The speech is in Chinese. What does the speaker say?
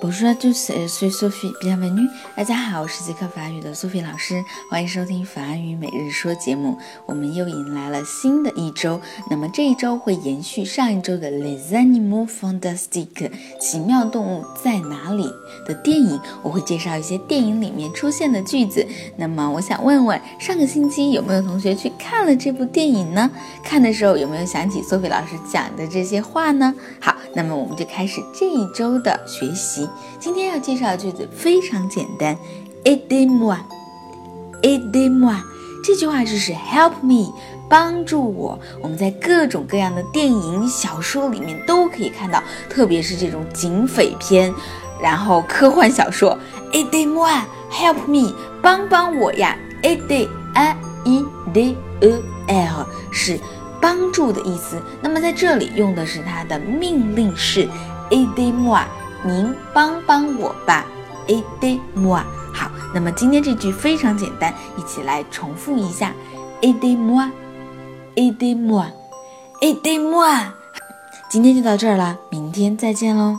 Bonjour à tous, je suis Sophie. Bienvenue. 大家好，我是即刻法语的 Sophie 老师，欢迎收听法语每日说节目。我们又迎来了新的一周，那么这一周会延续上一周的 Les Animaux Fantastiques 奇妙动物在哪里的电影，我会介绍一些电影里面出现的句子。那么我想问问，上个星期有没有同学去看了这部电影呢？看的时候有没有想起 Sophie 老师讲的这些话呢？好，那么我们就开始这一周的学习。今天要介绍的句子非常简单，aide moi，aide moi，这句话就是 help me，帮助我。我们在各种各样的电影、小说里面都可以看到，特别是这种警匪片，然后科幻小说，aide moi，help me，帮帮我呀，aid，a i d e l 是帮助的意思。那么在这里用的是它的命令式，aidez-moi。您帮帮我吧，aide moi。好，那么今天这句非常简单，一起来重复一下，aide moi，aide moi，aide moi。今天就到这儿了，明天再见喽。